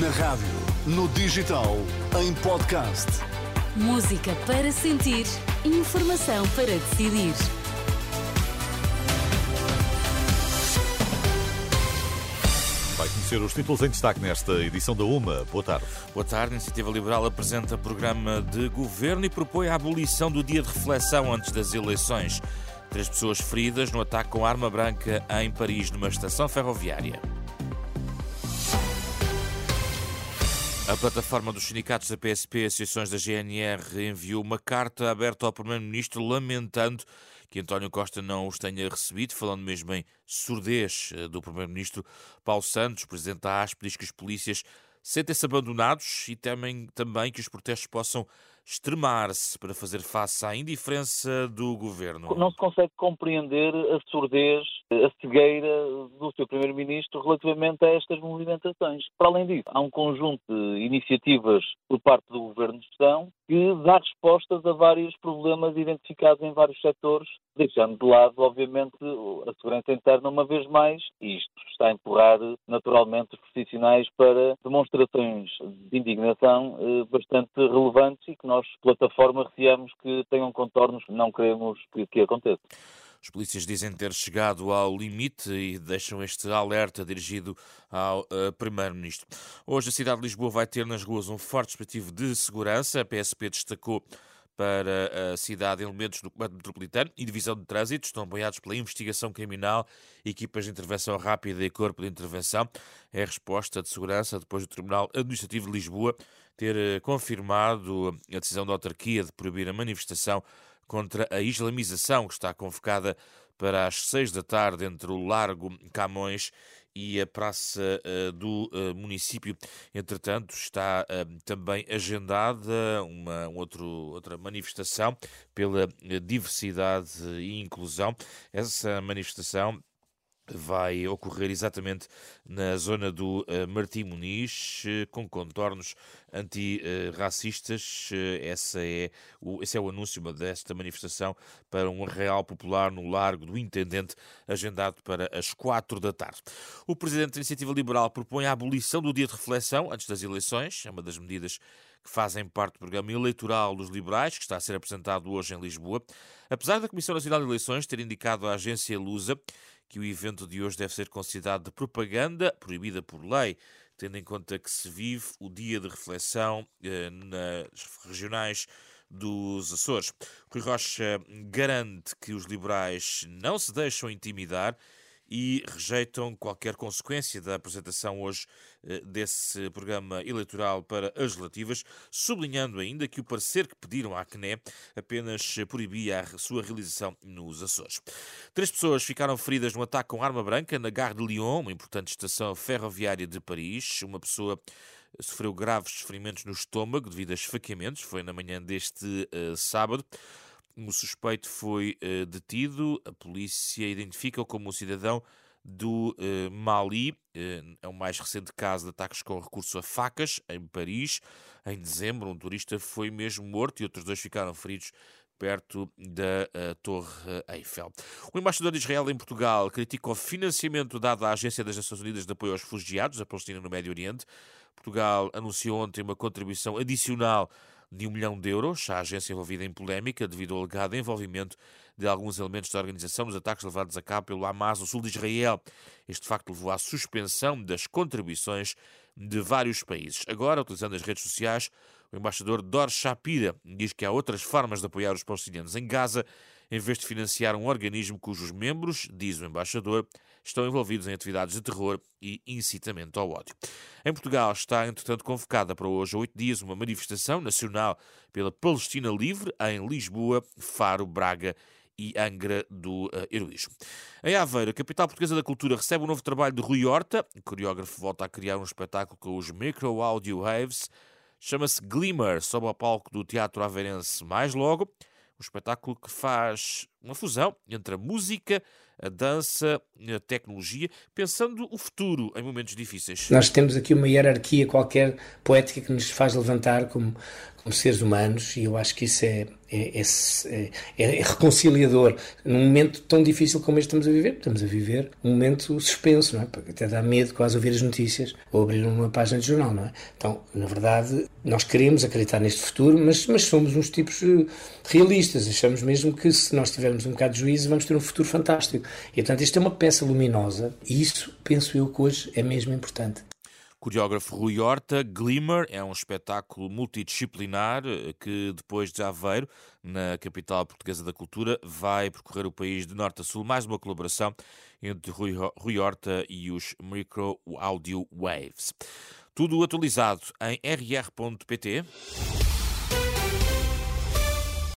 Na rádio, no digital, em podcast. Música para sentir, informação para decidir. Vai conhecer os títulos em destaque nesta edição da UMA. Boa tarde. Boa tarde. A Iniciativa Liberal apresenta programa de governo e propõe a abolição do dia de reflexão antes das eleições. Três pessoas feridas no ataque com arma branca em Paris, numa estação ferroviária. A plataforma dos sindicatos da PSP e associações da GNR enviou uma carta aberta ao Primeiro-Ministro lamentando que António Costa não os tenha recebido, falando mesmo em surdez eh, do Primeiro-Ministro. Paulo Santos, presidente da ASP, diz que os polícias sentem-se abandonados e temem também que os protestos possam extremar-se para fazer face à indiferença do governo. Não se consegue compreender a surdez, a cegueira do seu primeiro-ministro relativamente a estas movimentações. Para além disso, há um conjunto de iniciativas por parte do governo de gestão que dá respostas a vários problemas identificados em vários setores, deixando de lado, obviamente, a segurança interna uma vez mais, isto está a empurrar naturalmente os profissionais para demonstrações de indignação eh, bastante relevantes e que nós, plataforma, receamos que tenham contornos que não queremos que, que aconteça. Os polícias dizem ter chegado ao limite e deixam este alerta dirigido ao uh, Primeiro-Ministro. Hoje a cidade de Lisboa vai ter nas ruas um forte dispositivo de segurança. A PSP destacou para a cidade elementos do Comando Metropolitano e Divisão de Trânsito estão apoiados pela investigação criminal, equipas de intervenção rápida e corpo de intervenção. É a resposta de segurança depois do Tribunal Administrativo de Lisboa ter eh, confirmado a decisão da autarquia de proibir a manifestação contra a islamização que está convocada para as seis da tarde entre o Largo Camões e a praça uh, do uh, município. Entretanto, está uh, também agendada uma um outro, outra manifestação pela diversidade e inclusão. Essa manifestação vai ocorrer exatamente na zona do uh, Martim Muniz, uh, com contornos antirracistas. Uh, essa é o, esse é o anúncio desta manifestação para um arreal popular no Largo do Intendente, agendado para as quatro da tarde. O Presidente da Iniciativa Liberal propõe a abolição do dia de reflexão antes das eleições, é uma das medidas que fazem parte do programa eleitoral dos liberais, que está a ser apresentado hoje em Lisboa. Apesar da Comissão Nacional de Eleições ter indicado à agência Lusa que o evento de hoje deve ser considerado de propaganda proibida por lei, tendo em conta que se vive o dia de reflexão eh, nas regionais dos Açores. Rui Rocha garante que os liberais não se deixam intimidar e rejeitam qualquer consequência da apresentação hoje eh, desse programa eleitoral para as relativas, sublinhando ainda que o parecer que pediram à CNE apenas proibia a sua realização nos Açores. Três pessoas ficaram feridas no ataque com arma branca na Gare de Lyon, uma importante estação ferroviária de Paris. Uma pessoa sofreu graves ferimentos no estômago devido a esfaqueamentos, foi na manhã deste uh, sábado. O suspeito foi uh, detido. A polícia identifica-o como um cidadão do uh, Mali. Uh, é o mais recente caso de ataques com recurso a facas em Paris. Em dezembro, um turista foi mesmo morto e outros dois ficaram feridos perto da uh, Torre Eiffel. O embaixador de Israel em Portugal critica o financiamento dado à Agência das Nações Unidas de Apoio aos Refugiados, a Palestina no Médio Oriente. Portugal anunciou ontem uma contribuição adicional de um milhão de euros à agência envolvida em polémica devido ao alegado envolvimento de alguns elementos da organização nos ataques levados a cabo pelo Hamas no sul de Israel. Este facto levou à suspensão das contribuições de vários países. Agora, utilizando as redes sociais, o embaixador Dor Shapira diz que há outras formas de apoiar os palestinianos em Gaza, em vez de financiar um organismo cujos membros, diz o embaixador, estão envolvidos em atividades de terror e incitamento ao ódio. Em Portugal está, entretanto, convocada para hoje, oito dias, uma manifestação nacional pela Palestina Livre em Lisboa, Faro, Braga e Angra do uh, Heroísmo. Em Aveiro, a capital portuguesa da cultura recebe um novo trabalho de Rui Horta. O coreógrafo volta a criar um espetáculo com os Micro Audio Waves. Chama-se Glimmer, sob o palco do Teatro Aveirense mais logo. Um espetáculo que faz uma fusão entre a música, a dança, a tecnologia, pensando o futuro em momentos difíceis. Nós temos aqui uma hierarquia qualquer poética que nos faz levantar como, como seres humanos e eu acho que isso é, é, é, é, é, reconciliador num momento tão difícil como este estamos a viver. Estamos a viver um momento suspenso, não é? Porque até dá medo quase ouvir as notícias ou abrir uma página de jornal, não é? Então, na verdade, nós queremos acreditar neste futuro, mas, mas somos uns tipos eh, realistas. Achamos mesmo que se nós tivermos um bocado de juízo, vamos ter um futuro fantástico. E, portanto, isto é uma peça luminosa e isso, penso eu, que hoje é mesmo importante. Coreógrafo Rui Horta, Glimmer é um espetáculo multidisciplinar eh, que, depois de Aveiro, na capital portuguesa da cultura, vai percorrer o país de norte a sul. Mais uma colaboração entre Rui, Rui Horta e os Micro Audio Waves. Tudo atualizado em rr.pt.